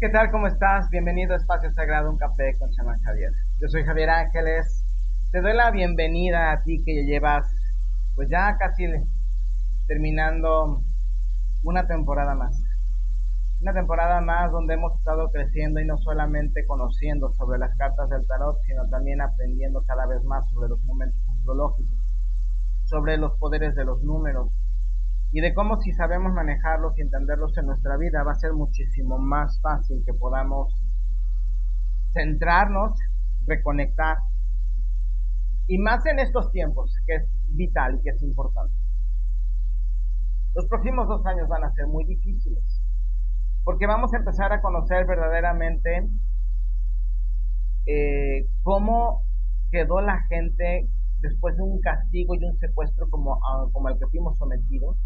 ¿Qué tal? ¿Cómo estás? Bienvenido a Espacio Sagrado, un café con Chamán Javier. Yo soy Javier Ángeles. Te doy la bienvenida a ti que llevas, pues ya casi terminando una temporada más. Una temporada más donde hemos estado creciendo y no solamente conociendo sobre las cartas del tarot, sino también aprendiendo cada vez más sobre los momentos astrológicos, sobre los poderes de los números, y de cómo si sabemos manejarlos y entenderlos en nuestra vida va a ser muchísimo más fácil que podamos centrarnos, reconectar y más en estos tiempos que es vital y que es importante. Los próximos dos años van a ser muy difíciles porque vamos a empezar a conocer verdaderamente eh, cómo quedó la gente después de un castigo y un secuestro como, ah, como el que fuimos sometidos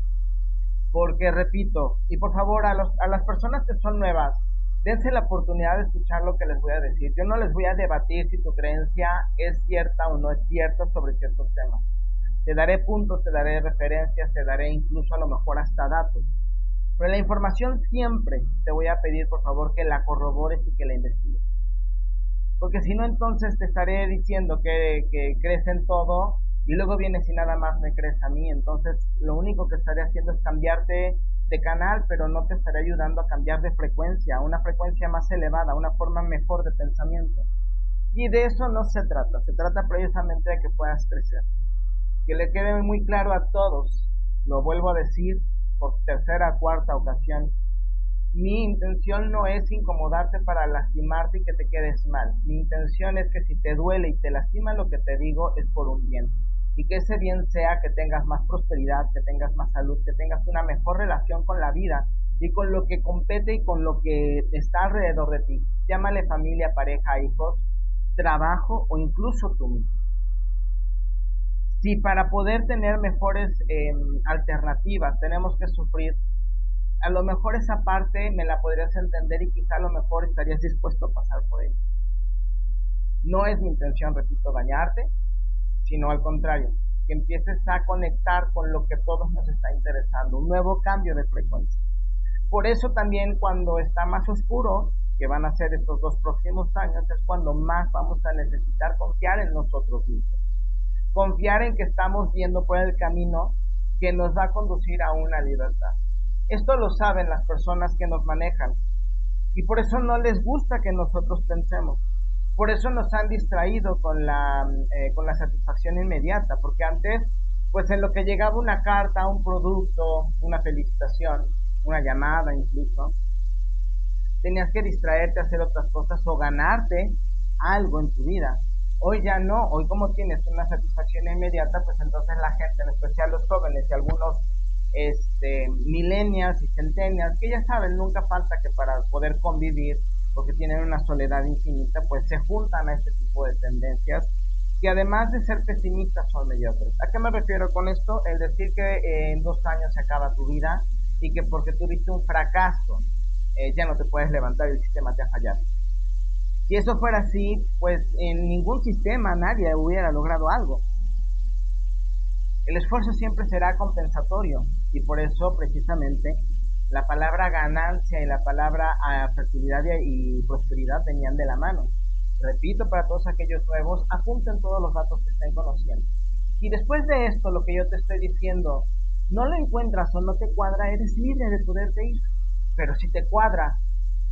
porque repito, y por favor a, las personas que son nuevas, dense la oportunidad de escuchar lo que les voy a decir. Yo no les voy a debatir si tu creencia es cierta o no es cierta sobre ciertos temas. Te daré puntos, te daré referencias, te daré incluso a lo mejor hasta datos. Pero la información siempre te voy a pedir por favor que la corrobores y que la investigues. Porque si no entonces te estaré diciendo que, que crees en todo y luego vienes y nada más me crees a mí, entonces lo único que estaré haciendo es cambiarte de canal, pero no te estaré ayudando a cambiar de frecuencia, una frecuencia más elevada, una forma mejor de pensamiento. Y de eso no se trata, se trata precisamente de que puedas crecer. Que le quede muy claro a todos, lo vuelvo a decir por tercera, cuarta ocasión, mi intención no es incomodarte para lastimarte y que te quedes mal. Mi intención es que si te duele y te lastima lo que te digo es por un bien y que ese bien sea que tengas más prosperidad, que tengas más salud, que tengas una mejor relación con la vida y con lo que compete y con lo que está alrededor de ti. Llámale familia, pareja, hijos, trabajo o incluso tú mismo. Si para poder tener mejores em, alternativas tenemos que sufrir, a lo mejor esa parte me la podrías entender y quizá a lo mejor estarías dispuesto a pasar por ella. No es mi intención, repito, dañarte, sino al contrario, que empieces a conectar con lo que todos nos está interesando, un nuevo cambio de frecuencia. Por eso también cuando está más oscuro, que van a ser estos dos próximos años, es cuando más vamos a necesitar confiar en nosotros mismos. Confiar en que estamos viendo por el camino que nos va a conducir a una libertad. Esto lo saben las personas que nos manejan y por eso no les gusta que nosotros pensemos. Por eso nos han distraído con la, eh, con la satisfacción inmediata, porque antes, pues en lo que llegaba una carta, un producto, una felicitación, una llamada incluso, tenías que distraerte, hacer otras cosas o ganarte algo en tu vida. Hoy ya no, hoy como tienes una satisfacción inmediata, pues entonces la gente, en especial los jóvenes y algunos este, millennials y centennials, que ya saben, nunca falta que para poder convivir porque tienen una soledad infinita, pues se juntan a este tipo de tendencias que además de ser pesimistas son mediocres. ¿A qué me refiero con esto? El decir que eh, en dos años se acaba tu vida y que porque tuviste un fracaso eh, ya no te puedes levantar y el sistema te ha fallado. Si eso fuera así, pues en ningún sistema nadie hubiera logrado algo. El esfuerzo siempre será compensatorio y por eso precisamente la palabra ganancia y la palabra ah, fertilidad y prosperidad venían de la mano. Repito para todos aquellos nuevos, apunten todos los datos que estén conociendo. Y después de esto, lo que yo te estoy diciendo, no lo encuentras o no te cuadra, eres libre de poderte ir. Pero si te cuadra,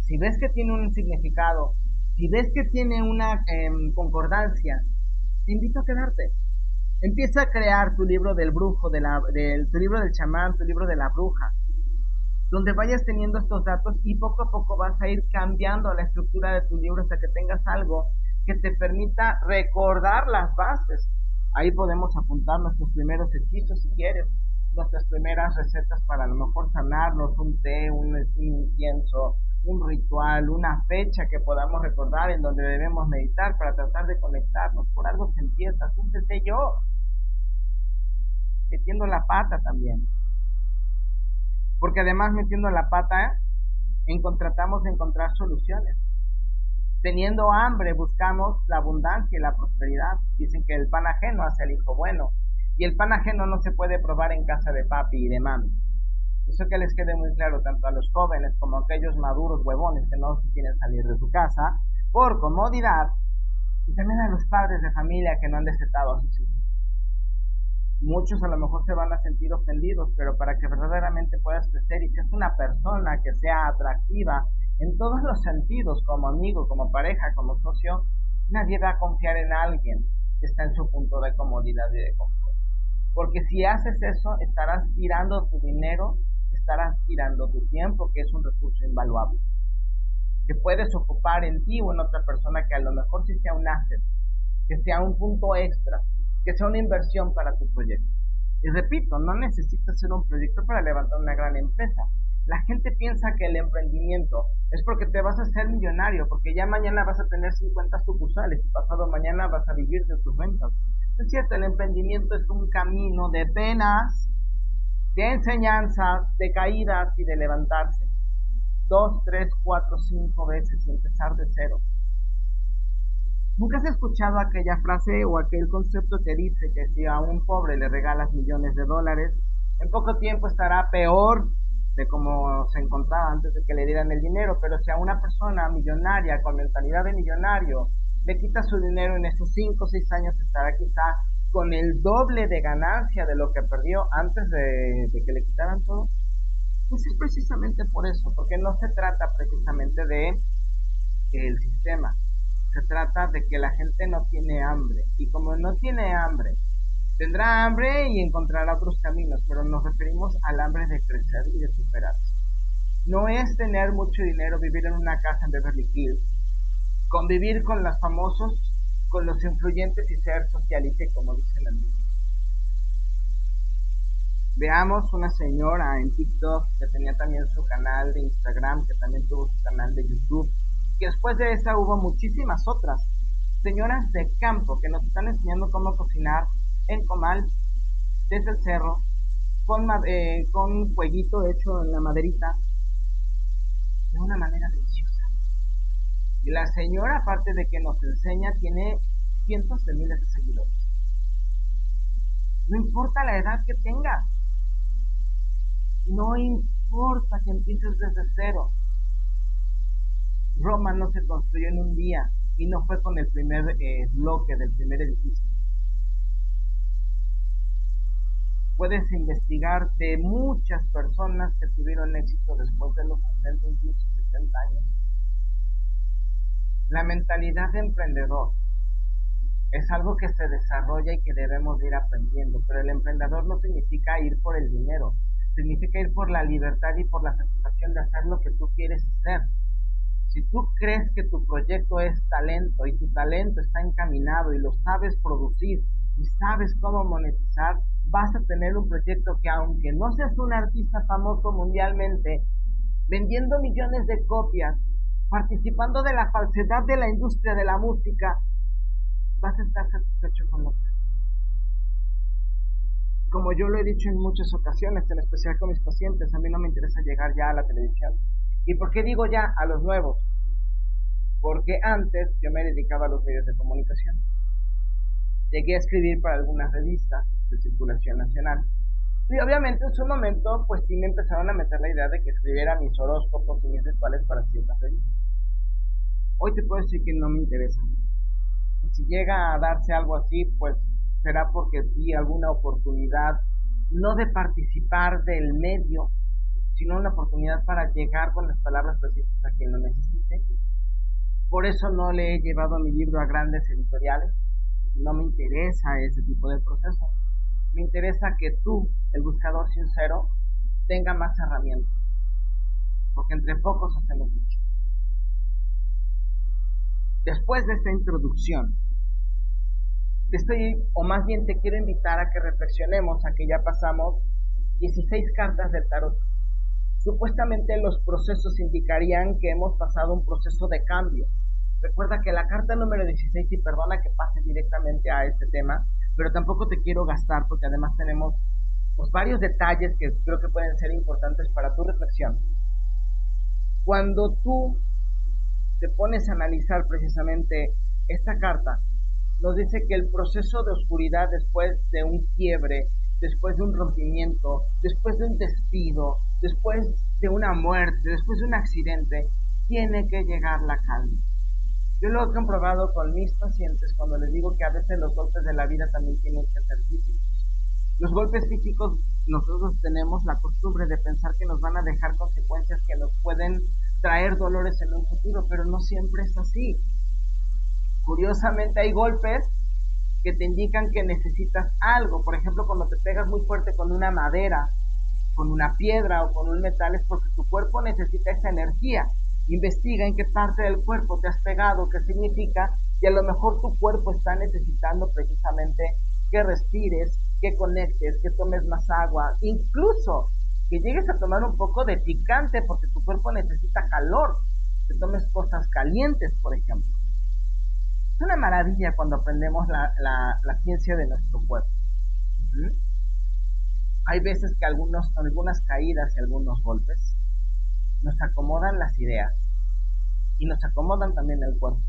si ves que tiene un significado, si ves que tiene una em, concordancia, te invito a quedarte. Empieza a crear tu libro del brujo, de la, tu libro del chamán, tu libro de la bruja donde vayas teniendo estos datos y poco a poco vas a ir cambiando la estructura de tu libro hasta que tengas algo que te permita recordar las bases. Ahí podemos apuntar nuestros primeros hechizos si quieres, nuestras primeras recetas para a lo mejor sanarnos, un té, un, incienso, un ritual, una fecha que podamos recordar en donde debemos meditar para tratar de conectarnos. Por algo se empieza, sé yo, metiendo la pata también porque además metiendo la pata, tratamos de encontrar soluciones. Teniendo hambre buscamos la abundancia y la prosperidad. Dicen que el pan ajeno hace el hijo bueno. Y el pan ajeno no se puede probar en casa de papi y de mami. Eso que les quede muy claro tanto a los jóvenes como a aquellos maduros huevones que no se quieren salir de su casa por comodidad y también a los padres de familia que no han desetado a sus hijos. Muchos a lo mejor se van a sentir ofendidos, pero para que verdaderamente puedas crecer y seas una persona que sea atractiva en todos los sentidos, como amigo, como pareja, como socio, nadie va a confiar en alguien que está en su punto de comodidad y de confort. Porque si haces eso, estarás tirando tu dinero, estarás tirando tu tiempo, que es un recurso invaluable, que puedes ocupar en ti o en otra persona que a lo mejor sí sea un asset, que sea un punto extra, que sea una inversión para tu proyecto. Y repito, no necesitas ser un proyecto para levantar una gran empresa. La gente piensa que el emprendimiento es porque te vas a hacer millonario, porque ya mañana vas a tener 50 sucursales y pasado mañana vas a vivir de tus ventas. Es cierto, el emprendimiento es un camino de penas, de enseñanzas, de caídas y de levantarse. Dos, tres, cuatro, cinco veces y empezar de cero. ¿Nunca has escuchado aquella frase o aquel concepto que dice que si a un pobre le regalas millones de dólares, en poco tiempo estará peor de como se encontraba antes de que le dieran el dinero? Pero si a una persona millonaria, con mentalidad de millonario, le quita su dinero en esos 5 o 6 años estará quizá con el doble de ganancia de lo que perdió antes de, que le quitaran todo. Pues es precisamente por eso, porque no se trata precisamente de el sistema, se trata de que la gente no tiene hambre y como no tiene hambre, tendrá hambre y encontrará otros caminos, pero nos referimos al hambre de crecer y de superarse. No es tener mucho dinero, vivir en una casa en Beverly Hills, convivir con los famosos, con los influyentes y ser socialite, como dicen la misma. Veamos una señora en TikTok que tenía también su canal de Instagram, que también tuvo su canal de YouTube, después de esa hubo muchísimas otras señoras de campo que nos están enseñando cómo cocinar en comal desde el cerro con, eh, con fueguito hecho en la maderita de una manera deliciosa. Y la señora, aparte de que nos enseña, tiene cientos de miles de seguidores. No importa la edad que tengas. No importa que empieces desde cero. Roma no se construyó en un día y no fue con el primer eh, bloque del primer edificio. Puedes investigar de muchas personas que tuvieron éxito después de los 60, incluso 70 años. La mentalidad de emprendedor es algo que se desarrolla y que debemos ir aprendiendo, pero el emprendedor no significa ir por el dinero, significa ir por la libertad y por la satisfacción de hacer lo que tú quieres hacer. Si tú crees que tu proyecto es talento y tu talento está encaminado y lo sabes producir y sabes cómo monetizar, vas a tener un proyecto que aunque no seas un artista famoso mundialmente, vendiendo millones de copias, participando de la falsedad de la industria de la música, vas a estar satisfecho con lo que como yo lo he dicho en muchas ocasiones, en especial con mis pacientes, a mí no me interesa llegar ya a la televisión. ¿Y por qué digo ya a los nuevos? Porque antes yo me dedicaba a los medios de comunicación. Llegué a escribir para algunas revistas de circulación nacional. Y obviamente en su momento, pues sí me empezaron a meter la idea de que escribiera mis horóscopos y mis rituales para ciertas revistas. Hoy te puedo decir que no me interesa. Si llega a darse algo así, pues será porque vi alguna oportunidad, no de participar del medio, sino una oportunidad para llegar con las palabras precisas a quien lo necesite. Por eso no le he llevado mi libro a grandes editoriales. No me interesa ese tipo de proceso me interesa que tú, el buscador sincero, tenga más herramientas. Porque entre pocos hacemos mucho. Después de esta introducción, te estoy, o más bien te quiero invitar a que reflexionemos a que ya pasamos 16 cartas del tarot. Supuestamente los procesos indicarían que hemos pasado un proceso de cambio. Recuerda que la carta número 16, y perdona que pase directamente a este tema, pero tampoco te quiero gastar porque además tenemos pues, varios detalles que creo que pueden ser importantes para tu reflexión. Cuando tú te pones a analizar precisamente esta carta, nos dice que el proceso de oscuridad después de un quiebre después de un rompimiento, después de un despido, después de una muerte, después de un accidente, tiene que llegar la calma. Yo lo he comprobado con mis pacientes cuando les digo que a veces los golpes de la vida también tienen que ser físicos. Los golpes físicos nosotros tenemos la costumbre de pensar que nos van a dejar consecuencias que nos pueden traer dolores en un futuro, pero no siempre es así. Curiosamente hay golpes que te indican que necesitas algo. Por ejemplo, cuando te pegas muy fuerte con una madera, con una piedra o con un metal, es porque tu cuerpo necesita esa energía. Investiga en qué parte del cuerpo te has pegado, qué significa, y a lo mejor tu cuerpo está necesitando precisamente que respires, que conectes, que tomes más agua, incluso que llegues a tomar un poco de picante porque tu cuerpo necesita calor, que tomes cosas calientes, por ejemplo. Es una maravilla cuando aprendemos la, ciencia de nuestro cuerpo. Hay veces que algunos, algunas caídas y algunos golpes nos acomodan las ideas y nos acomodan también el cuerpo.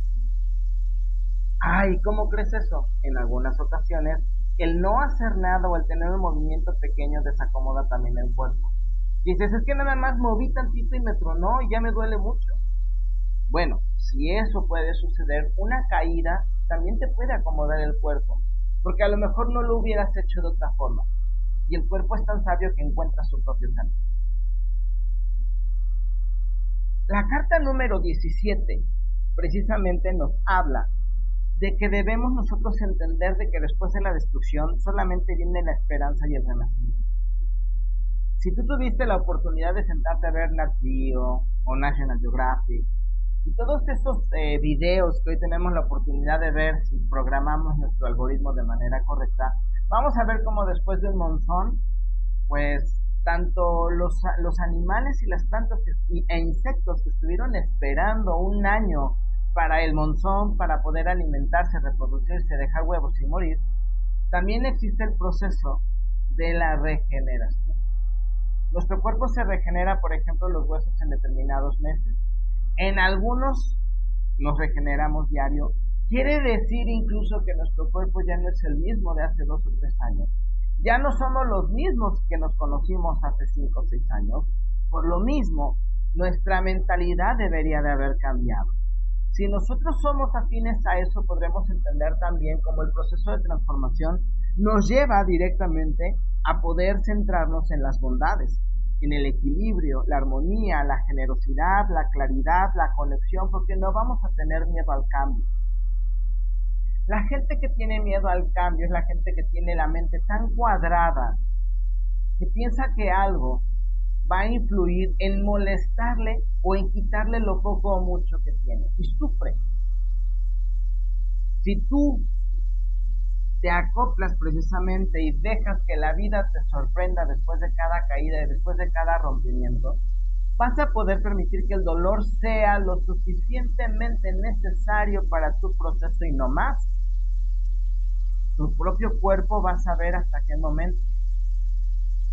Ay, ¿cómo crees eso? En algunas ocasiones, el no hacer nada o el tener un movimiento pequeño desacomoda también el cuerpo. Dices, es que nada más moví tantito y me tronó y ya me duele mucho. Bueno, si eso puede suceder, una caída también te puede acomodar el cuerpo, porque a lo mejor no lo hubieras hecho de otra forma. Y el cuerpo es tan sabio que encuentra su propio camino. La carta número 17 precisamente nos habla de que debemos nosotros entender de que después de la destrucción solamente viene la esperanza y el renacimiento. Si tú tuviste la oportunidad de sentarte a ver Nat o National Geographic y todos esos eh, videos que hoy tenemos la oportunidad de ver si programamos nuestro algoritmo de manera correcta, vamos a ver cómo después de un monzón, pues tanto los, los animales y las plantas e insectos que estuvieron esperando un año para el monzón, para poder alimentarse, reproducirse, dejar huevos y morir, también existe el proceso de la regeneración. Nuestro cuerpo se regenera, por ejemplo, los huesos en determinados meses. En algunos nos regeneramos diario. Quiere decir incluso que nuestro cuerpo ya no es el mismo de hace dos o tres años ya no somos los mismos que nos conocimos hace cinco o seis años. Por lo mismo, nuestra mentalidad debería de haber cambiado. Si nosotros somos afines a eso, podremos entender también cómo el proceso de transformación nos lleva directamente a poder centrarnos en las bondades, en el equilibrio, la armonía, la generosidad, la claridad, la conexión, porque no vamos a tener miedo al cambio. La gente que tiene miedo al cambio es la gente que tiene la mente tan cuadrada que piensa que algo va a influir en molestarle o en quitarle lo poco o mucho que tiene y sufre. Si tú te acoplas precisamente y dejas que la vida te sorprenda después de cada caída y después de cada rompimiento, vas a poder permitir que el dolor sea lo suficientemente necesario para tu proceso y no más. Tu propio cuerpo va a saber hasta qué momento.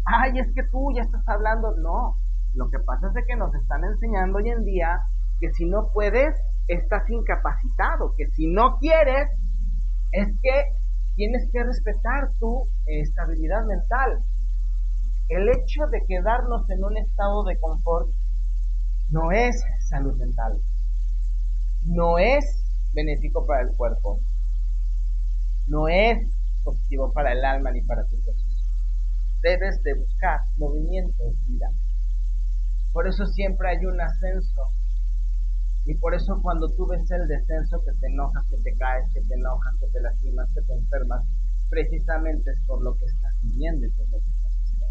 Ay, es que tú ya estás hablando. No, lo que pasa es que nos están enseñando hoy en día que si no puedes, estás incapacitado, que si no quieres, es que tienes que respetar tu estabilidad mental. El hecho de quedarnos en un estado de confort no es salud mental, no es benéfico para el cuerpo, no es positivo para el alma ni para tu proceso. Debes de buscar movimiento, vida. Por eso siempre hay un ascenso. Y por eso cuando tú ves el descenso, que te enojas, que te caes, que te enojas, que te lastimas, que te enfermas, precisamente es por lo que estás viviendo y por lo que estás haciendo.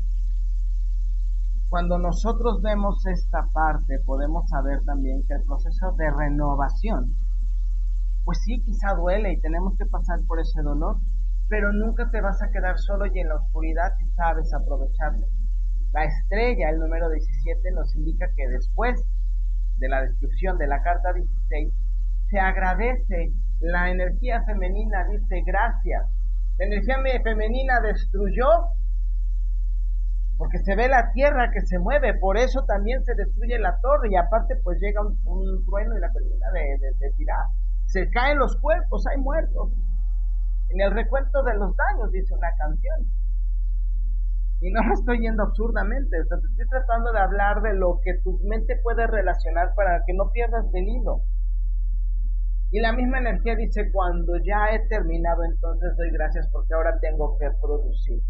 Cuando nosotros vemos esta parte, podemos saber también que el proceso de renovación pues sí, quizá duele y tenemos que pasar por ese dolor, pero nunca te vas a quedar solo y en la oscuridad si sabes aprovecharlo. La estrella, el número 17, nos indica que después de la destrucción de la carta 16, se agradece la energía femenina, dice gracias. La energía femenina destruyó porque se ve la tierra que se mueve, por eso también se destruye la torre y aparte pues llega un, trueno y la termina de tirar se caen los cuerpos, hay muertos. En el recuento de los daños, dice una canción. Y no lo estoy yendo absurdamente, te estoy tratando de hablar de lo que tu mente puede relacionar para que no pierdas el hilo. Y la misma energía dice, cuando ya he terminado, entonces doy gracias porque ahora tengo que producir,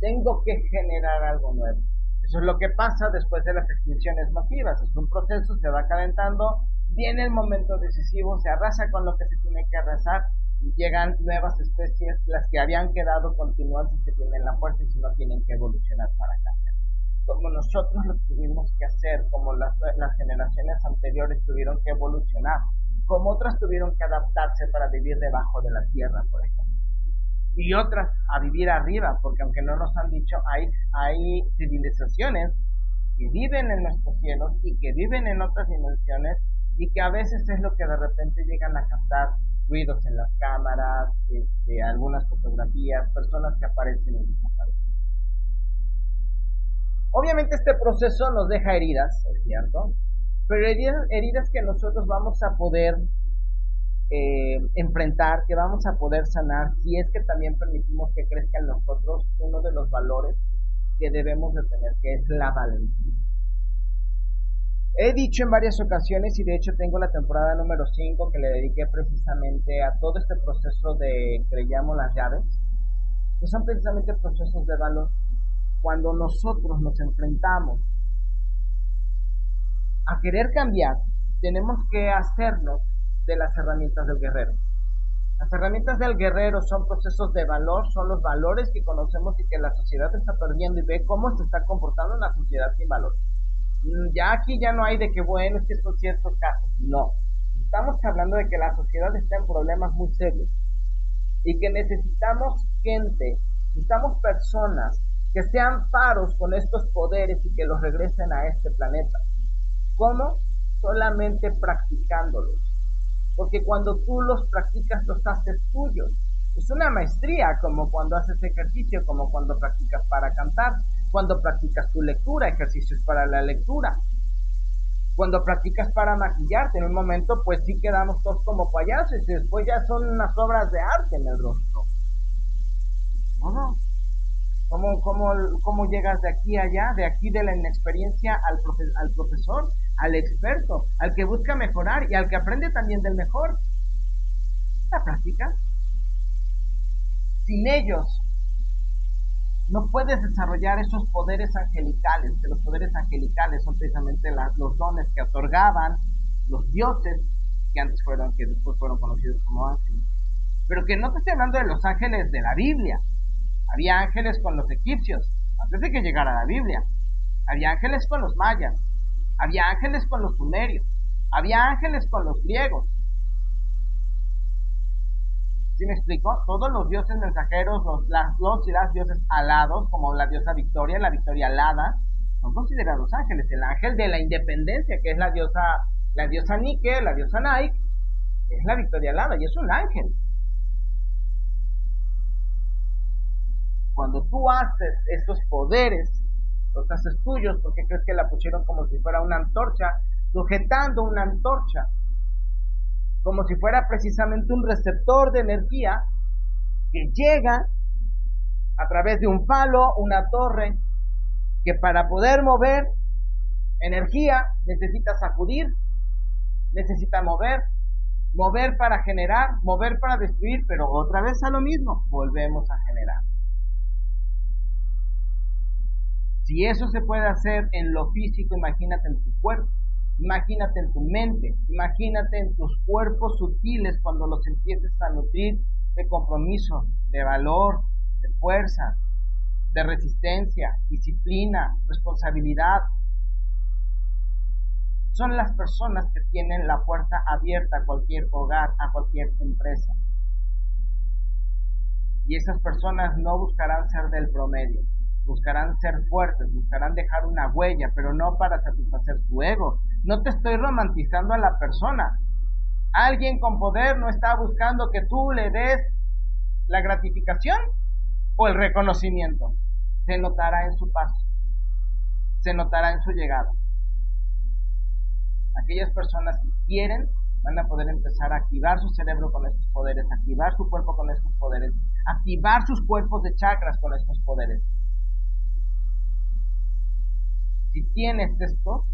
tengo que generar algo nuevo. Eso es lo que pasa después de las extinciones masivas. Es un proceso, se va calentando, viene el momento decisivo, se arrasa con lo que se tiene que arrasar llegan nuevas especies, las que habían quedado continúan si se tienen la fuerza y si no tienen que evolucionar para cambiar. Como nosotros lo tuvimos que hacer, como las, las generaciones anteriores tuvieron que evolucionar, como otras tuvieron que adaptarse para vivir debajo de la tierra, por ejemplo. Y otras a vivir arriba, porque aunque no nos han dicho, hay, hay civilizaciones que viven en nuestros cielos y que viven en otras dimensiones y que a veces es lo que de repente llegan a captar ruidos en las cámaras, este, algunas fotografías, personas que aparecen y desaparecen. Obviamente este proceso nos deja heridas, es cierto, pero heridas, que nosotros vamos a poder eh, enfrentar, que vamos a poder sanar, si es que también permitimos que crezca en nosotros uno de los valores que debemos de tener, que es la valentía. He dicho en varias ocasiones, y de hecho tengo la temporada número 5 que le dediqué precisamente a todo este proceso de que las llaves, que son precisamente procesos de valor. Cuando nosotros nos enfrentamos a querer cambiar, tenemos que hacernos de las herramientas del guerrero. Las herramientas del guerrero son procesos de valor, son los valores que conocemos y que la sociedad está perdiendo y ve cómo se está comportando en la sociedad sin valor. Mm, ya aquí ya no hay de que bueno, es que son ciertos casos. No. Estamos hablando de que la sociedad está en problemas muy serios y que necesitamos gente, necesitamos personas que sean faros con estos poderes y que los regresen a este planeta. ¿Cómo? Solamente practicándolos. Porque cuando tú los practicas, los haces tuyos. Es una maestría, como cuando haces ejercicio, como cuando practicas para cantar, cuando practicas tu lectura, ejercicios para la lectura. Cuando practicas para maquillarte, en un momento pues sí quedamos todos como payasos y después ya son unas obras de arte en el rostro. ¿Cómo, cómo, cómo llegas de aquí allá, de aquí de la inexperiencia al, al profesor? al experto, al que busca mejorar y al que aprende también del mejor. La práctica. Sin ellos, no puedes desarrollar esos poderes angelicales, que los poderes angelicales son precisamente los dones que otorgaban los dioses, que antes fueron, que después fueron conocidos como ángeles. Pero que no te estoy hablando de los ángeles de la Biblia. Había ángeles con los egipcios, antes de que llegara la Biblia. Había ángeles con los mayas, había ángeles con los sumerios, había ángeles con los griegos. ¿Sí me explico? Todos los dioses mensajeros, los, los y las dioses alados, como la diosa Victoria, la Victoria alada, son considerados ángeles. El ángel de la independencia, que es la diosa, la diosa Nike, la diosa Nike, es la Victoria alada y es un ángel. Cuando tú haces estos poderes los haces tuyos porque crees que la pusieron como si fuera una antorcha, sujetando una antorcha, como si fuera precisamente un receptor de energía que llega a través de un palo, una torre, que para poder mover energía necesita sacudir, necesita mover, mover para generar, mover para destruir, pero otra vez a lo mismo, volvemos a generar. Si eso se puede hacer en lo físico, imagínate en tu cuerpo, imagínate en tu mente, imagínate en tus cuerpos sutiles cuando los empieces a nutrir de compromiso, de valor, de fuerza, de resistencia, disciplina, responsabilidad. Son las personas que tienen la puerta abierta a cualquier hogar, a cualquier empresa. Y esas personas no buscarán ser del promedio buscarán ser fuertes, buscarán dejar una huella, pero no para satisfacer su ego. No te estoy romantizando a la persona. Alguien con poder no está buscando que tú le des la gratificación o el reconocimiento. Se notará en su paso, se notará en su llegada. Aquellas personas que quieren van a poder empezar a activar su cerebro con estos poderes, activar su cuerpo con estos poderes, activar sus cuerpos de chakras con estos poderes tienes esto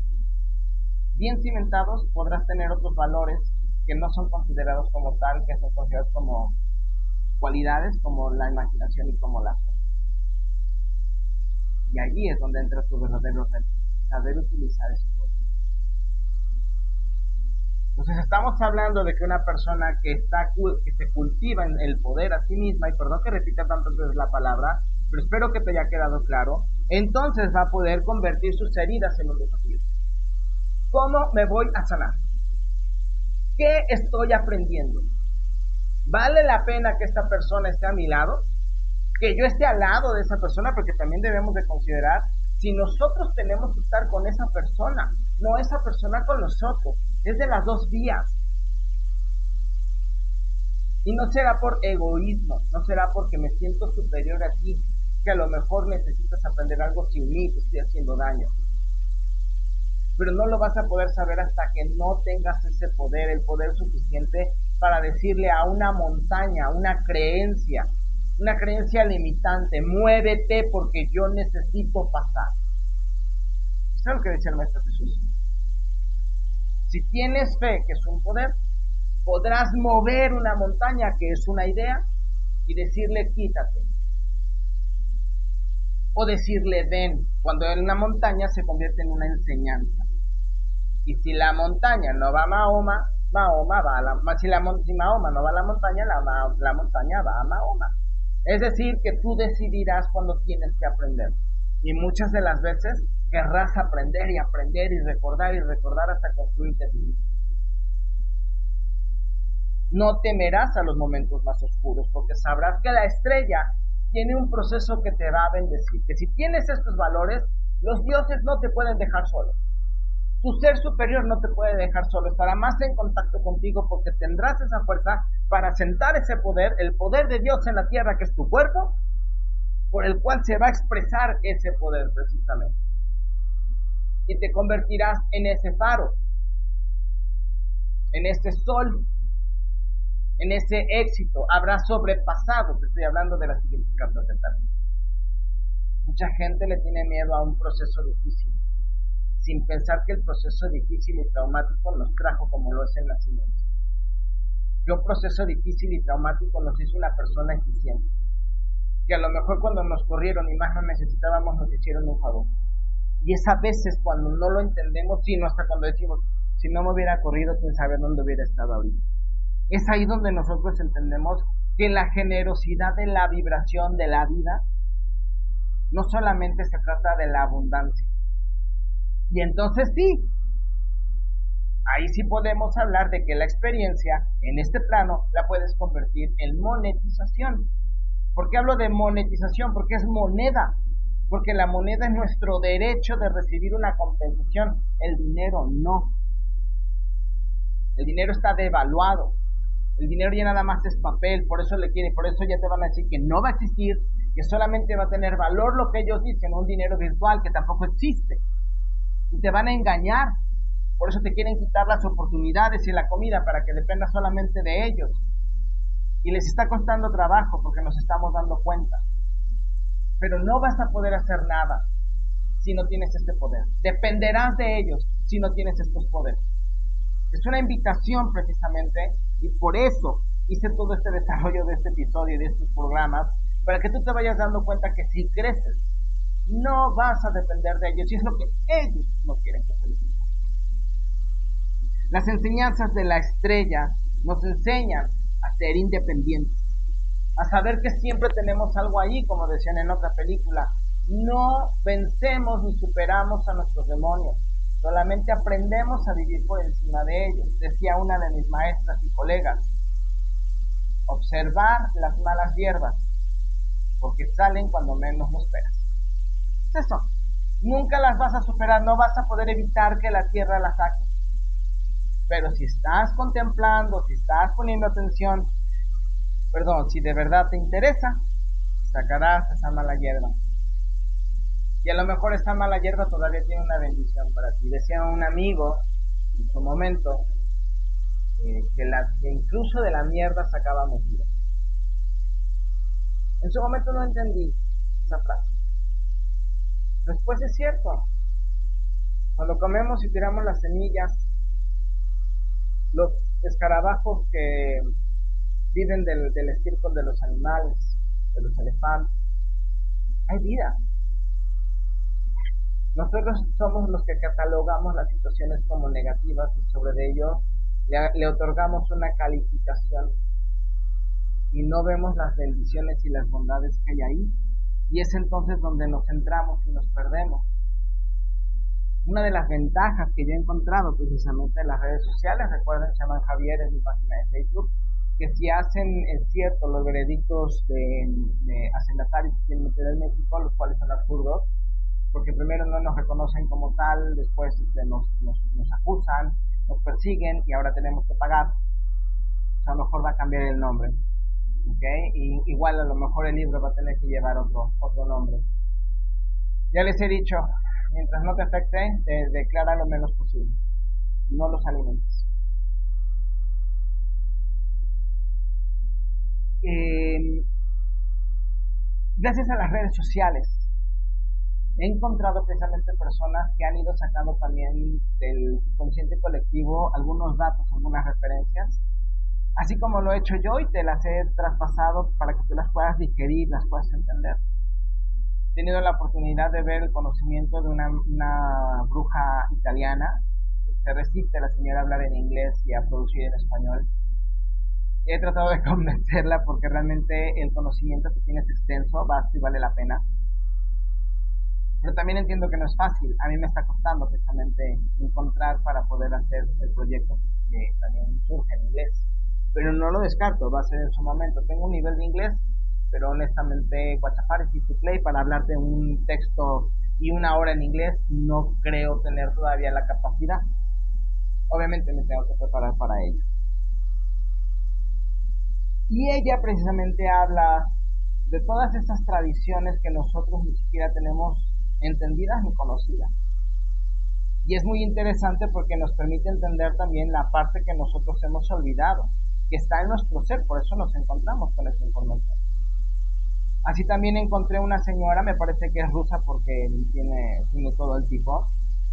bien cimentados, podrás tener otros valores que no son considerados como tal, que son considerados como cualidades, como la imaginación y como la fe. Y allí es donde entra tu verdadero reto, saber utilizar ese. Entonces estamos hablando de que una persona que está que se cultiva en el poder a sí misma, y perdón que repita tantas veces la palabra, pero espero que te haya quedado claro, entonces va a poder convertir sus heridas en un desafío. ¿Cómo me voy a sanar? ¿Qué estoy aprendiendo? ¿Vale la pena que esta persona esté a mi lado? Que yo esté al lado de esa persona, porque también debemos de considerar si nosotros tenemos que estar con esa persona, no esa persona con nosotros. Es de las dos vías. Y no será por egoísmo, no será porque me siento superior a ti, que a lo mejor necesitas aprender algo sin mí, te estoy haciendo daño. Pero no lo vas a poder saber hasta que no tengas ese poder, el poder suficiente para decirle a una montaña, una creencia, una creencia limitante, muévete porque yo necesito pasar. ¿Sabes lo que dice el Maestro Jesús? Si tienes fe, que es un poder, podrás mover una montaña, que es una idea, y decirle quítate. O decirle ven, cuando en una montaña se convierte en una enseñanza. Y si la montaña no va a Mahoma, Mahoma va a la, si, la, Mahoma no va a la montaña, la, montaña va a Mahoma. Es decir, que tú decidirás cuando tienes que aprender. Y muchas de las veces querrás aprender y aprender y recordar y recordar hasta construirte ti No temerás a los momentos más oscuros, porque sabrás que la estrella tiene un proceso que te va a bendecir. Que si tienes estos valores, los dioses no te pueden dejar solo. Tu ser superior no te puede dejar solo, estará más en contacto contigo porque tendrás esa fuerza para sentar ese poder, el poder de Dios en la tierra que es tu cuerpo, por el cual se va a expresar ese poder precisamente. Y te convertirás en ese faro, en ese sol, en ese éxito. Habrás sobrepasado, te estoy hablando de la siguiente carta Mucha gente le tiene miedo a un proceso difícil, sin pensar que el proceso difícil y traumático nos trajo como lo es el nacimiento. Un proceso difícil y traumático nos hizo una persona eficiente. Que a lo mejor cuando nos corrieron y más nos necesitábamos nos hicieron un favor y es a veces cuando no lo entendemos, sino hasta cuando decimos, si no me hubiera corrido, quién sabe dónde hubiera estado ahorita. Es ahí donde nosotros entendemos que la generosidad de la vibración de la vida no solamente se trata de la abundancia. Y entonces sí, ahí sí podemos hablar de que la experiencia en este plano la puedes convertir en monetización. ¿Por qué hablo de monetización? Porque es moneda porque la moneda es nuestro derecho de recibir una compensación, el dinero no. El dinero está devaluado. El dinero ya nada más es papel, por eso le quiere, por eso ya te van a decir que no va a existir, que solamente va a tener valor lo que ellos dicen, un dinero virtual que tampoco existe. Y te van a engañar. Por eso te quieren quitar las oportunidades y la comida para que dependa solamente de ellos. Y les está costando trabajo porque nos estamos dando cuenta pero no vas a poder hacer nada si no tienes este poder. Dependerás de ellos si no tienes estos poderes. Es una invitación precisamente y por eso hice todo este desarrollo de este episodio y de estos programas para que tú te vayas dando cuenta que si creces no vas a depender de ellos y es lo que ellos no quieren que te Las enseñanzas de la estrella nos enseñan a ser independientes a saber que siempre tenemos algo ahí, como decían en otra película. No vencemos ni superamos a nuestros demonios, solamente aprendemos a vivir por encima de ellos, decía una de mis maestras y colegas. Observar las malas hierbas, porque salen cuando menos lo esperas. Es eso. Nunca las vas a superar, no vas a poder evitar que la tierra las saque. Pero si estás contemplando, si estás poniendo atención, perdón, si de verdad te interesa, sacarás esa mala hierba. Y a lo mejor esa mala hierba todavía tiene una bendición para ti. Decía un amigo en su momento eh, que, la, que incluso de la mierda sacábamos vida. En su momento no entendí esa frase. Después es cierto. Cuando comemos y tiramos las semillas, los escarabajos que viven del, del de los animales, de los elefantes, hay vida. Nosotros somos los que catalogamos las situaciones como negativas y sobre ello le, otorgamos una calificación y no vemos las bendiciones y las bondades que hay ahí. Y es entonces donde nos centramos y nos perdemos. Una de las ventajas que yo he encontrado precisamente en las redes sociales, recuerden, llaman Javier en mi página de Facebook, que si hacen es cierto los veredictos de, de hacendatario que tienen en México, los cuales son absurdos, porque primero no nos reconocen como tal, después este, nos, nos, acusan, nos persiguen y ahora tenemos que pagar. O sea, a lo mejor va a cambiar el nombre. ¿Okay? Y igual a lo mejor el libro va a tener que llevar otro, otro nombre. Ya les he dicho, mientras no te afecte, te declara lo menos posible. No los alimentes. Eh, gracias a las redes sociales, he encontrado precisamente personas que han ido sacando también del consciente colectivo algunos datos, algunas referencias, así como lo he hecho yo y te las he traspasado para que tú las puedas digerir, las puedas entender. He tenido la oportunidad de ver el conocimiento de una, bruja italiana, se resiste la señora a hablar en inglés y a producir en español. He tratado de convencerla porque realmente el conocimiento que tienes extenso, basta y vale la pena pero también entiendo que no es fácil. A mí me está costando precisamente encontrar para poder hacer el proyecto que también surge en inglés. Pero no lo descarto, va a ser en su momento. Tengo un nivel de inglés, pero honestamente, WhatsApp y to play para hablar de un texto y una hora en inglés, no creo tener todavía la capacidad. Obviamente me tengo que preparar para ello. Y ella precisamente habla de todas esas tradiciones que nosotros ni siquiera tenemos entendidas ni conocidas. Y es muy interesante porque nos permite entender también la parte que nosotros hemos olvidado, que está en nuestro ser, por eso nos encontramos con esa información. Así también encontré una señora, me parece que es rusa porque tiene, tiene todo el tipo.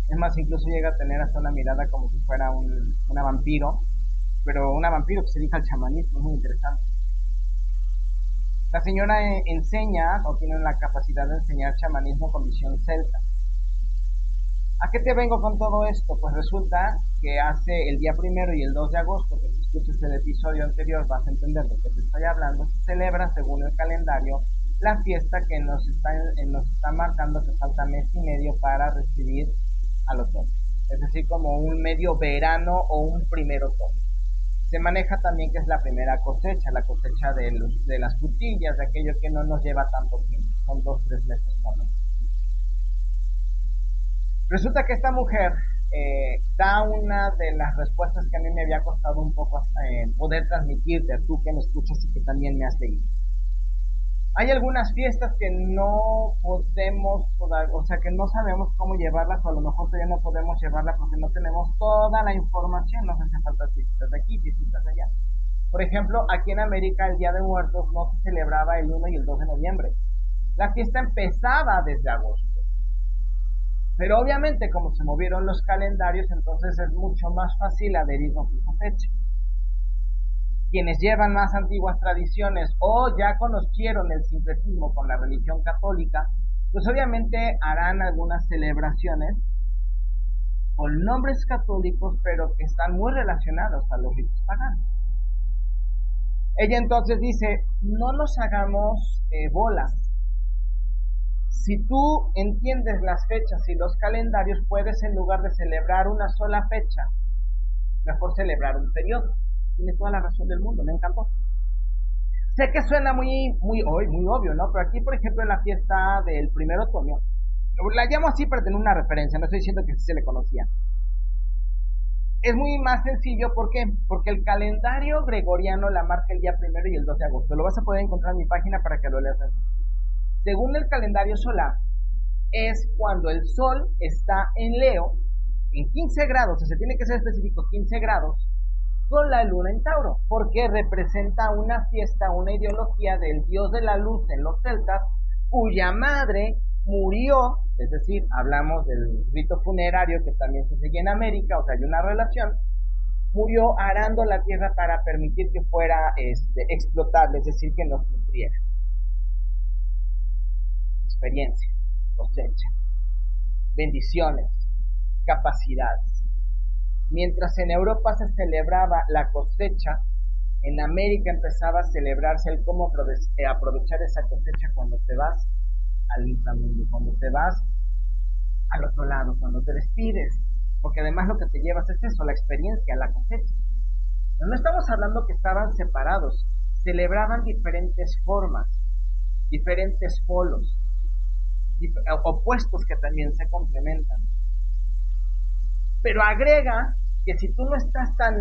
Es más, incluso llega a tener hasta una mirada como si fuera un, una vampiro, pero una vampiro que se dedica al chamanismo, es muy interesante. La señora eh, enseña o tiene la capacidad de enseñar chamanismo con visión celta. ¿A qué te vengo con todo esto? Pues resulta que hace el día primero y el 2 de agosto, que si escuchas el episodio anterior vas a entender de qué te estoy hablando, se celebra según el calendario la fiesta que nos está, eh, nos está marcando que falta mes y medio para recibir al otoño. Es decir, como un medio verano o un primer otoño. Se maneja también que es la primera cosecha, la cosecha de, de las frutillas, de aquello que no nos lleva tanto tiempo, son dos, tres meses menos. Resulta que esta mujer eh, da una de las respuestas que a mí me había costado un poco eh, poder transmitirte, tú que me escuchas y que también me has leído. Hay algunas fiestas que no podemos, o sea, que no sabemos cómo llevarlas, o a lo mejor todavía no podemos llevarlas porque no tenemos toda la información, nos hace falta fiestas de aquí, fiestas de allá. Por ejemplo, aquí en América el Día de Muertos no se celebraba el 1 y el 2 de noviembre. La fiesta empezaba desde agosto. Pero obviamente como se movieron los calendarios, entonces es mucho más fácil adherirnos a esa fecha quienes llevan más antiguas tradiciones o ya conocieron el sincretismo con la religión católica, pues obviamente harán algunas celebraciones con nombres católicos, pero que están muy relacionados a los ritos paganos. Ella entonces dice, no nos hagamos eh, bolas. Si tú entiendes las fechas y los calendarios, puedes en lugar de celebrar una sola fecha, mejor celebrar un periodo tiene toda la razón del mundo, me encantó. Sé que suena muy, muy, hoy, muy obvio, ¿no? Pero aquí, por ejemplo, en la fiesta del primer otoño, la llamo así para tener una referencia, no estoy diciendo que se le conocía. Es muy más sencillo, ¿por qué? Porque el calendario gregoriano la marca el día primero y el 2 de agosto. Lo vas a poder encontrar en mi página para que lo leas. Según el calendario solar, es cuando el sol está en Leo, en 15 grados, o sea, se tiene que ser específico, 15 grados, con la luna en Tauro, porque representa una fiesta, una ideología del dios de la luz en los celtas, cuya madre murió es decir, hablamos del rito funerario que también se sigue en América, o sea, hay una relación, murió arando la tierra para permitir que fuera este, explotable, es decir, que nos nutriera. Experiencia, cosecha, bendiciones, capacidades. Mientras en Europa se celebraba la cosecha, en América empezaba a celebrarse el cómo eh, aprovechar esa cosecha cuando te vas al inframundo, cuando te vas al otro lado, cuando te despides, porque además lo que te llevas es eso, la experiencia, la cosecha. no estamos hablando que estaban separados, celebraban diferentes formas, diferentes polos, opuestos que también se complementan. Pero agrega que si tú no estás tan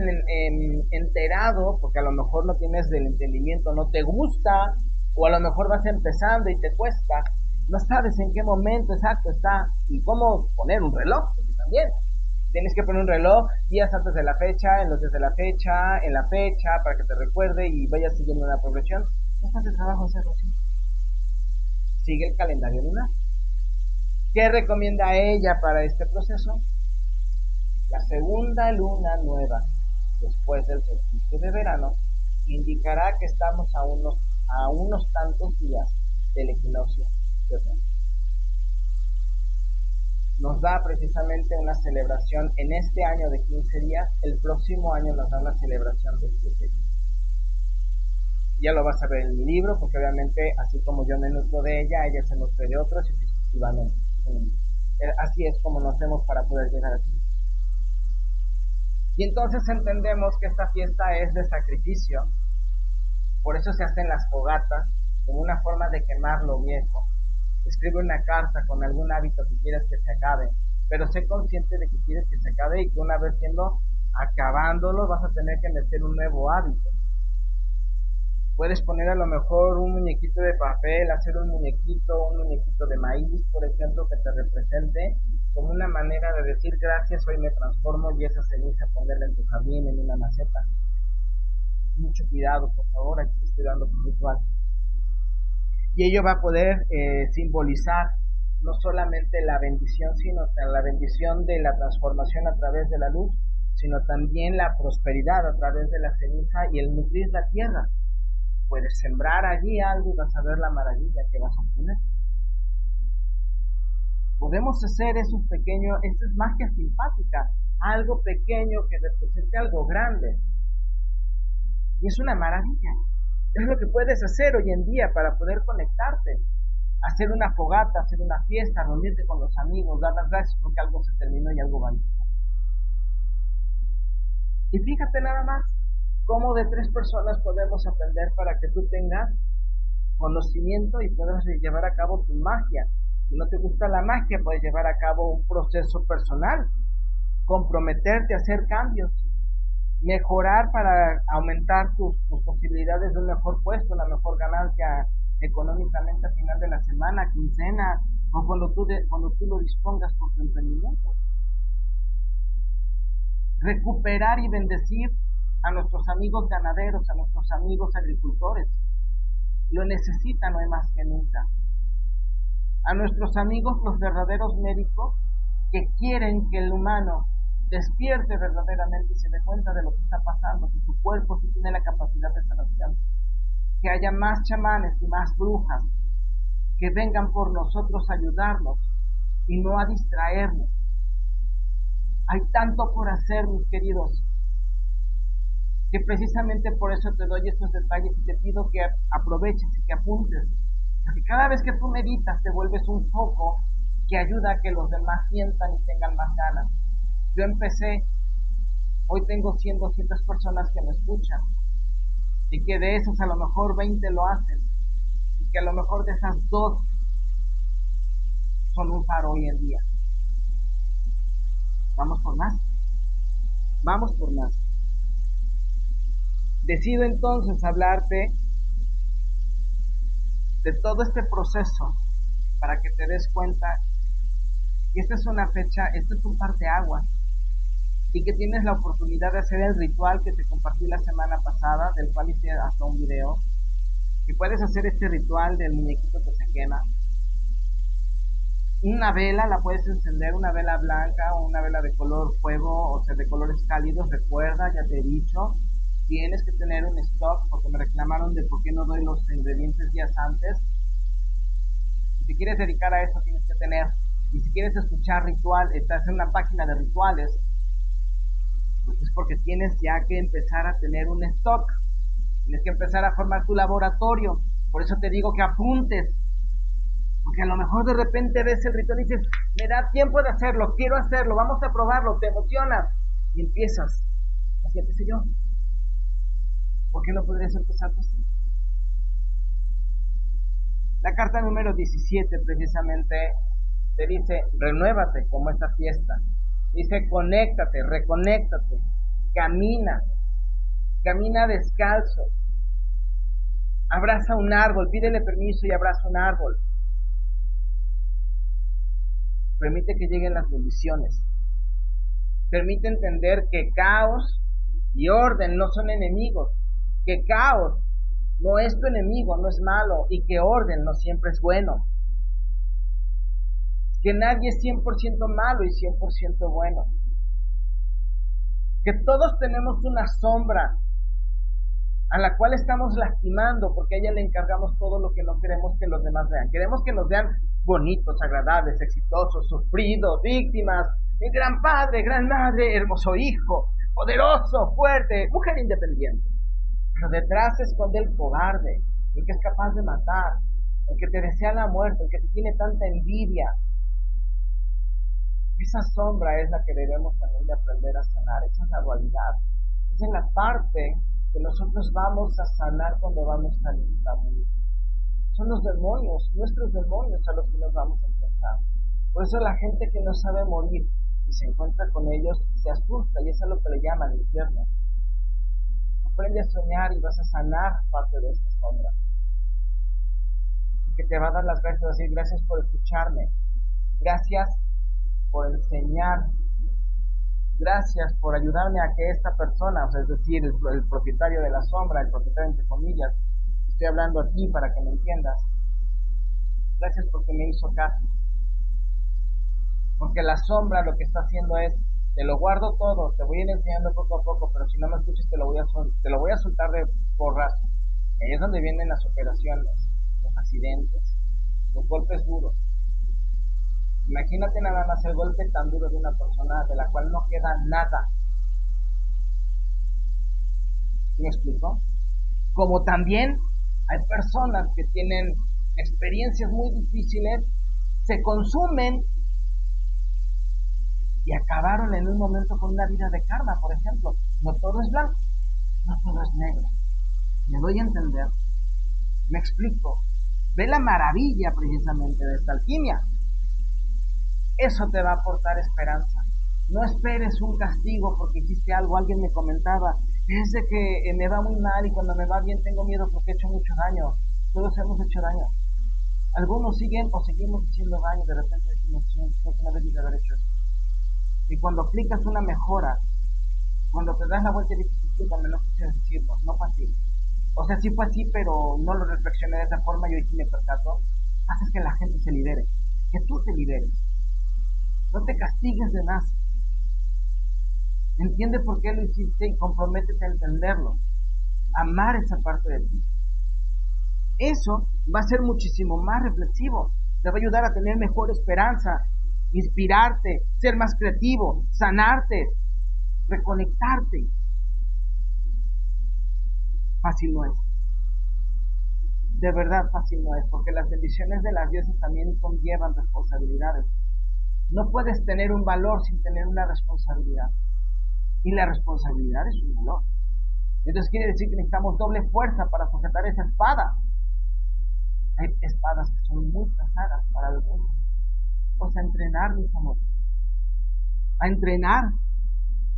enterado, porque a lo mejor no tienes del entendimiento, no te gusta, o a lo mejor vas empezando y te cuesta, no sabes en qué momento exacto está y cómo poner un reloj, porque también tienes que poner un reloj días antes de la fecha, en los días de la fecha, en la fecha, para que te recuerde y vayas siguiendo una progresión. No trabajo hacerlo así. Sigue el calendario lunar. ¿Qué recomienda ella para este proceso? La segunda luna nueva, después del solsticio de verano, indicará que estamos a unos, a unos tantos días del equinoccio de otoño. Nos da precisamente una celebración en este año de 15 días, el próximo año nos da una celebración de 7 días. Ya lo vas a ver en mi libro, porque obviamente, así como yo me nutro de ella, ella se nutre de otros y sucesivamente. Eh, así es como nos hacemos para poder llegar aquí. Y entonces entendemos que esta fiesta es de sacrificio. Por eso se hacen las fogatas como una forma de quemar lo viejo. Escribe una carta con algún hábito que quieres que se acabe, pero sé consciente de que quieres que se acabe y que una vez siendo acabándolo vas a tener que meter un nuevo hábito. Puedes poner a lo mejor un muñequito de papel, hacer un muñequito, un muñequito de maíz, por ejemplo, que te represente como una manera de decir gracias, hoy me transformo y esa ceniza ponerla en tu jardín, en una maceta. Mucho cuidado, por favor, aquí estoy dando tu ritual. Y ello va a poder eh, simbolizar no solamente la bendición, sino la bendición de la transformación a través de la luz, sino también la prosperidad a través de la ceniza y el nutrir la tierra puedes sembrar allí algo y vas a ver la maravilla que vas a obtener. Podemos hacer eso pequeño, esto es magia simpática, algo pequeño que represente algo grande. Y es una maravilla. Es lo que puedes hacer hoy en día para poder conectarte. Hacer una fogata, hacer una fiesta, reunirte con los amigos, dar las gracias porque algo se terminó y algo va a Y fíjate nada más, ¿Cómo de tres personas podemos aprender para que tú tengas conocimiento y puedas llevar a cabo tu magia? Si no te gusta la magia, puedes llevar a cabo un proceso personal, comprometerte a hacer cambios, mejorar para aumentar tus, posibilidades de un mejor puesto, una mejor ganancia económicamente al final de la semana, quincena, o cuando tú, cuando tú lo dispongas por tu emprendimiento. Recuperar y bendecir a nuestros amigos ganaderos, a nuestros amigos agricultores. Lo necesitan hoy más que nunca. A nuestros amigos los verdaderos médicos que quieren que el humano despierte verdaderamente y se dé cuenta de lo que está pasando, que su cuerpo sí tiene la capacidad de sanación. Que haya más chamanes y más brujas que vengan por nosotros a ayudarnos y no a distraernos. Hay tanto por hacer, mis queridos, que precisamente por eso te doy estos detalles y te pido que aproveches y que apuntes. Porque cada vez que tú meditas te vuelves un foco que ayuda a que los demás sientan y tengan más ganas. Yo empecé, hoy tengo 100, 200 personas que me escuchan y que de esos a lo mejor 20 lo hacen y que a lo mejor de esas dos son un faro hoy en día. Vamos por más. Vamos por más. Decido entonces hablarte de todo este proceso para que te des cuenta que esta es una fecha, esto es un par de agua y que tienes la oportunidad de hacer el ritual que te compartí la semana pasada, del cual hice hasta un video, que puedes hacer este ritual del muñequito que se quema. una vela, la puedes encender, una vela blanca o una vela de color fuego, o sea, de colores cálidos, recuerda, ya te he dicho, tienes que tener un stock, porque me reclamaron de por qué no doy los ingredientes días antes. Si te quieres dedicar a eso, tienes que tener, y si quieres escuchar ritual, estás en una página de rituales, pues es porque tienes ya que empezar a tener un stock, tienes que empezar a formar tu laboratorio, por eso te digo que apuntes, porque a lo mejor de repente ves el ritual y dices, me da tiempo de hacerlo, quiero hacerlo, vamos a probarlo, te emociona. Y empiezas. Así empecé yo. ¿Por qué no podrías empezar tú así? La carta número 17 precisamente te dice, renuévate como esta fiesta. Dice, conéctate, reconéctate, camina, camina descalzo, abraza un árbol, pídele permiso y abraza un árbol. Permite que lleguen las bendiciones. Permite entender que caos y orden no son enemigos. Que caos no es tu enemigo, no es malo. Y que orden no siempre es bueno. Que nadie es 100% malo y 100% bueno. Que todos tenemos una sombra a la cual estamos lastimando porque a ella le encargamos todo lo que no queremos que los demás vean. Queremos que nos vean bonitos, agradables, exitosos, sufridos, víctimas, gran padre, gran madre, hermoso hijo, poderoso, fuerte, mujer independiente. Pero detrás se esconde el cobarde, el que es capaz de matar, el que te desea la muerte, el que te tiene tanta envidia. Esa sombra es la que debemos también de aprender a sanar, esa es la dualidad. Esa es la parte que nosotros vamos a sanar cuando vamos a morir. Son los demonios, nuestros demonios a los que nos vamos a enfrentar. Por eso la gente que no sabe morir y se encuentra con ellos se asusta y eso es lo que le llaman infierno. Aprende a soñar y vas a sanar parte de esta sombra. Que te va a dar las gracias, decir gracias por escucharme, gracias por enseñar gracias por ayudarme a que esta persona, o sea, es decir, el, propietario de la sombra, el propietario entre comillas, estoy hablando a ti para que me entiendas. Gracias porque me hizo caso. Porque la sombra lo que está haciendo es, te lo guardo todo, te voy a ir enseñando poco a poco, pero si no me escuchas te lo voy a, te lo voy a soltar de porrazo. Y ahí es donde vienen las operaciones, los accidentes, los golpes duros Imagínate nada más el golpe tan duro de una persona de la cual no queda nada. ¿Me explico? Como también hay personas que tienen experiencias muy difíciles, se consumen y acabaron en un momento con una vida de karma, por ejemplo. No todo es blanco, no todo es negro. ¿Me doy a entender? ¿Me explico? Ve la maravilla precisamente de esta alquimia. Eso te va a aportar esperanza. No esperes un castigo porque hiciste algo. Alguien me comentaba, es de que eh, me va muy mal y cuando me va bien tengo miedo porque he hecho mucho daño. Todos hemos hecho daño. Algunos siguen o seguimos haciendo daño. De repente decimos, creo que no de haber hecho eso. Y cuando aplicas una mejora, cuando te das la vuelta y dices, discúlpame, no quise decirlo, no fue así. O sea, sí fue así, pero no lo reflexioné de esa forma, yo aquí me percato. Haces que la gente se libere, que tú te liberes no te castigues de más. Entiende por qué lo hiciste y comprométete a entenderlo. Amar esa parte de ti. Eso va a ser muchísimo más reflexivo. Te va a ayudar a tener mejor esperanza, inspirarte, ser más creativo, sanarte, reconectarte. Fácil no es. De verdad fácil no es, porque las bendiciones de las dioses también conllevan responsabilidades. No puedes tener un valor sin tener una responsabilidad. Y la responsabilidad es un valor. Entonces quiere decir que necesitamos doble fuerza para sujetar esa espada. Hay espadas que son muy pesadas para algunos. Pues a entrenar, mis amores. A entrenar.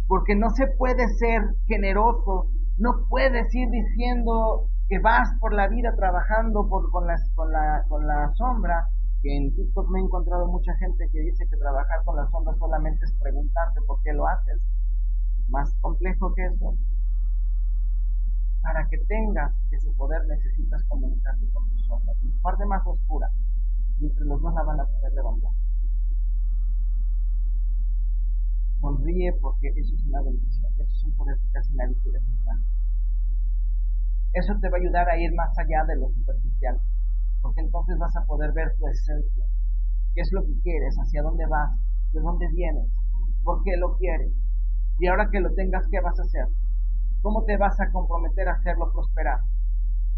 Porque no se puede ser generoso. No puedes ir diciendo que vas por la vida trabajando por, con, con, la, con la sombra que en TikTok me he encontrado mucha gente que dice que trabajar con las sombras solamente es preguntarte por qué lo haces. Más complejo que eso. Para que tengas ese poder necesitas comunicarte con tu sombra. Tu parte más oscura. Y entre los dos la van a poder levantar. Ríe porque eso es una bendición, eso es un poder que casi nadie quiere Eso te va a ayudar a ir más allá de lo superficial, porque entonces vas a poder ver tu esencia, qué es lo que quieres, hacia dónde vas, de dónde vienes, por qué lo quieres. Y ahora que lo tengas, ¿qué vas a hacer? ¿Cómo te vas a comprometer a hacerlo prosperar?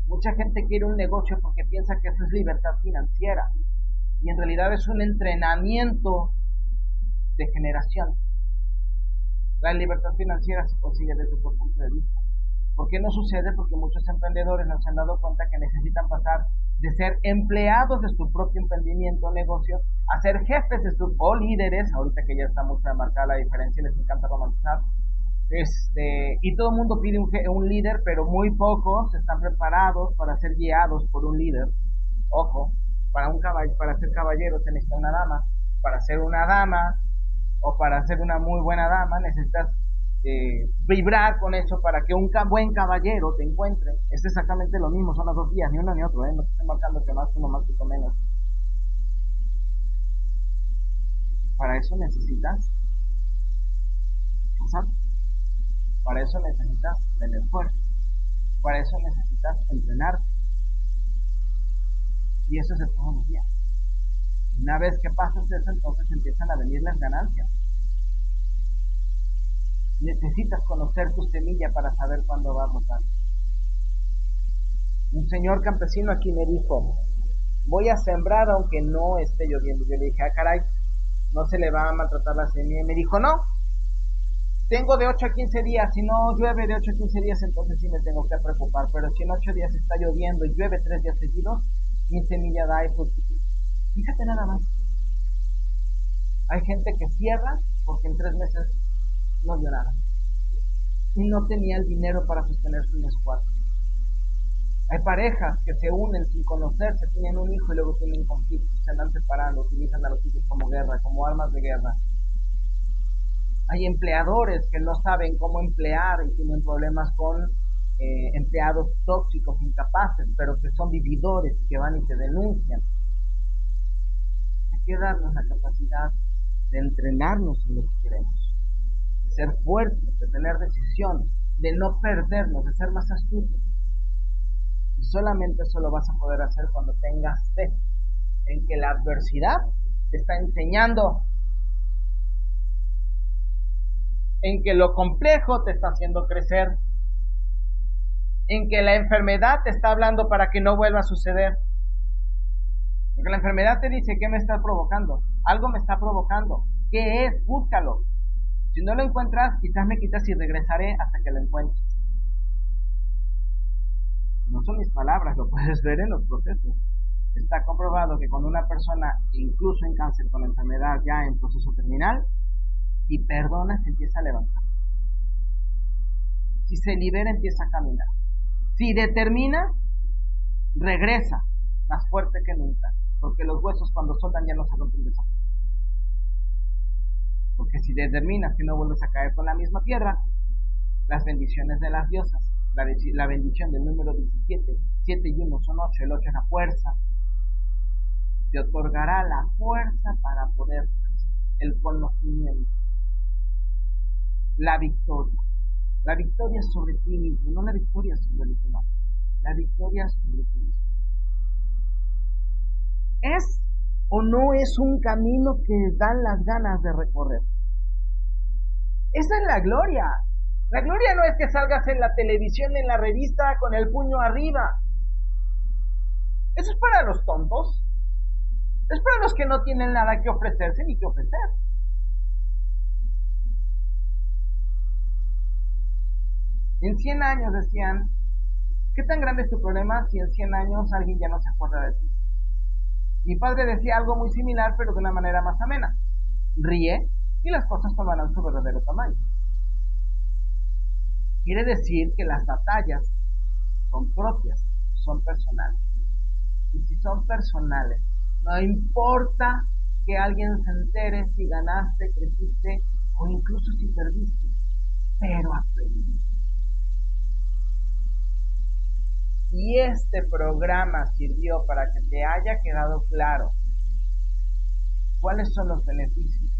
Mucha gente quiere un negocio porque piensa que eso es libertad financiera y en realidad es un entrenamiento de generación. La libertad financiera se consigue desde otro punto de vista. ¿Por qué no sucede? Porque muchos emprendedores no se han dado cuenta que necesitan pasar de ser empleados de su propio emprendimiento o negocio a ser jefes de su, o líderes, ahorita que ya está mucho marcada la diferencia les encanta romantizar, este, y todo el mundo pide un, un líder, pero muy pocos están preparados para ser guiados por un líder. Ojo, para, un caball para ser caballero se necesita una dama, para ser una dama o para ser una muy buena dama necesitas eh, vibrar con eso para que un buen caballero te encuentre. Es exactamente lo mismo, son las dos vías, ni uno ni otro, ¿eh? no te estoy marcando que más uno más que menos. Para eso necesitas Para eso necesitas tener fuerza. Para eso necesitas entrenarte. Y eso es todos los días. Una vez que pasas eso, entonces empiezan a venir las ganancias. Necesitas conocer tu semilla para saber cuándo va a brotar. Un señor campesino aquí me dijo, voy a sembrar aunque no esté lloviendo. Yo le dije, ah, caray, no se le va a maltratar la semilla. Y me dijo, no, tengo de 8 a 15 días. Si no llueve de 8 a 15 días, entonces sí me tengo que preocupar. Pero si en 8 días está lloviendo y llueve 3 días seguidos, mi semilla da y. Fíjate nada más. Hay gente que cierra porque en tres meses no dio nada. Y no tenía el dinero para sostener su cuatro. Hay parejas que se unen sin conocerse, tienen un hijo y luego tienen conflictos, se andan separando, utilizan a los hijos como guerra, como armas de guerra. Hay empleadores que no saben cómo emplear y tienen problemas con eh, empleados tóxicos, incapaces, pero que son vividores, que van y te denuncian. Que darnos la capacidad de entrenarnos en lo que queremos ser fuertes, de tener decisión, de no perdernos, de ser más astutos. Y solamente eso lo vas a poder hacer cuando tengas fe en que la adversidad te está enseñando, en que lo complejo te está haciendo crecer, en que la enfermedad te está hablando para que no vuelva a suceder. Porque la enfermedad te dice, ¿qué me está provocando? Algo me está provocando. ¿Qué es? Búscalo. Si no lo encuentras, quizás me quitas y regresaré hasta que lo encuentres. No son mis palabras, lo puedes ver en los procesos. Está comprobado que cuando una persona, incluso en cáncer con enfermedad ya en proceso terminal, y perdona, se empieza a levantar. Si se libera, empieza a caminar. Si determina, regresa más fuerte que nunca, porque los huesos cuando soltan ya no se rompen de esa porque si determinas que no vuelves a caer con la misma piedra, las bendiciones de las diosas, la, bendición del número 17, 7 y 1 son 8, el 8 es la fuerza, te otorgará la fuerza para poder, el conocimiento, la victoria. La victoria sobre ti mismo, no la victoria sobre el demás, la victoria sobre ti mismo. Es o no es un camino que dan las ganas de recorrer. Esa es la gloria. La gloria no es que salgas en la televisión, en la revista, con el puño arriba. Eso es para los tontos. Es para los que no tienen nada que ofrecerse ni que ofrecer. En 100 años decían, ¿qué tan grande es tu problema si en 100 años alguien ya no se acuerda de ti? Mi padre decía algo muy similar, pero de una manera más amena. Ríe y las cosas tomarán su verdadero tamaño. Quiere decir que las batallas son propias, son personales. Y si son personales, no importa que alguien se entere si ganaste, creciste o incluso si perdiste, pero aprendiste. Y este programa sirvió para que te haya quedado claro cuáles son los beneficios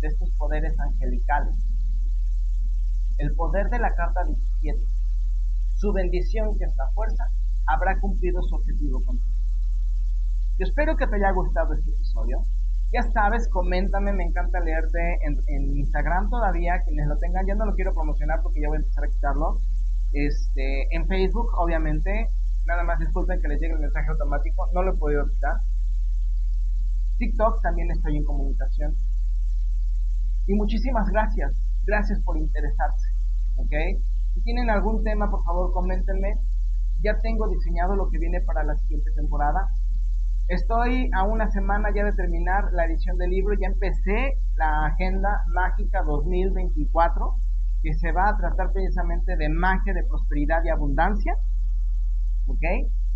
de estos poderes angelicales. El poder de la carta 17. Su bendición que esta fuerza habrá cumplido su objetivo contigo. Yo espero que te haya gustado este episodio. Ya sabes, coméntame, me encanta leerte en, Instagram todavía, quienes lo tengan, ya no lo quiero promocionar porque ya voy a empezar a quitarlo. Este, en Facebook, obviamente, nada más disculpen que les llegue el mensaje automático, no lo he podido quitar. TikTok también estoy en comunicación. Y muchísimas gracias, gracias por interesarse, ¿ok? Si tienen algún tema, por favor, coméntenme. Ya tengo diseñado lo que viene para la siguiente temporada. Estoy a una semana ya de terminar la edición del libro, ya empecé la Agenda Mágica 2024, que se va a tratar precisamente de magia, de prosperidad y abundancia. ¿Ok?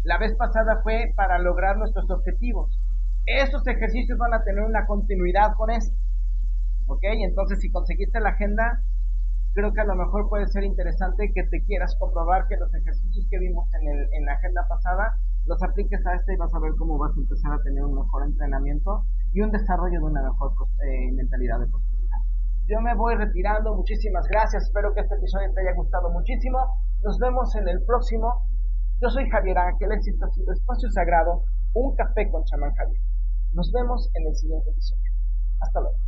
La vez pasada fue para lograr nuestros objetivos. Esos ejercicios van a tener una continuidad con esto. ¿Ok? Entonces, si conseguiste la agenda, creo que a lo mejor puede ser interesante que te quieras comprobar que los ejercicios que vimos en, el, en la agenda pasada los apliques a este y vas a ver cómo vas a empezar a tener un mejor entrenamiento y un desarrollo de una mejor eh, mentalidad de prosperidad. Yo me voy retirando, muchísimas gracias, espero que este episodio te haya gustado muchísimo. Nos vemos en el próximo. Yo soy Javier Ángel, éxito ha espacio sagrado, un café con chamán Javier. Nos vemos en el siguiente episodio. Hasta luego.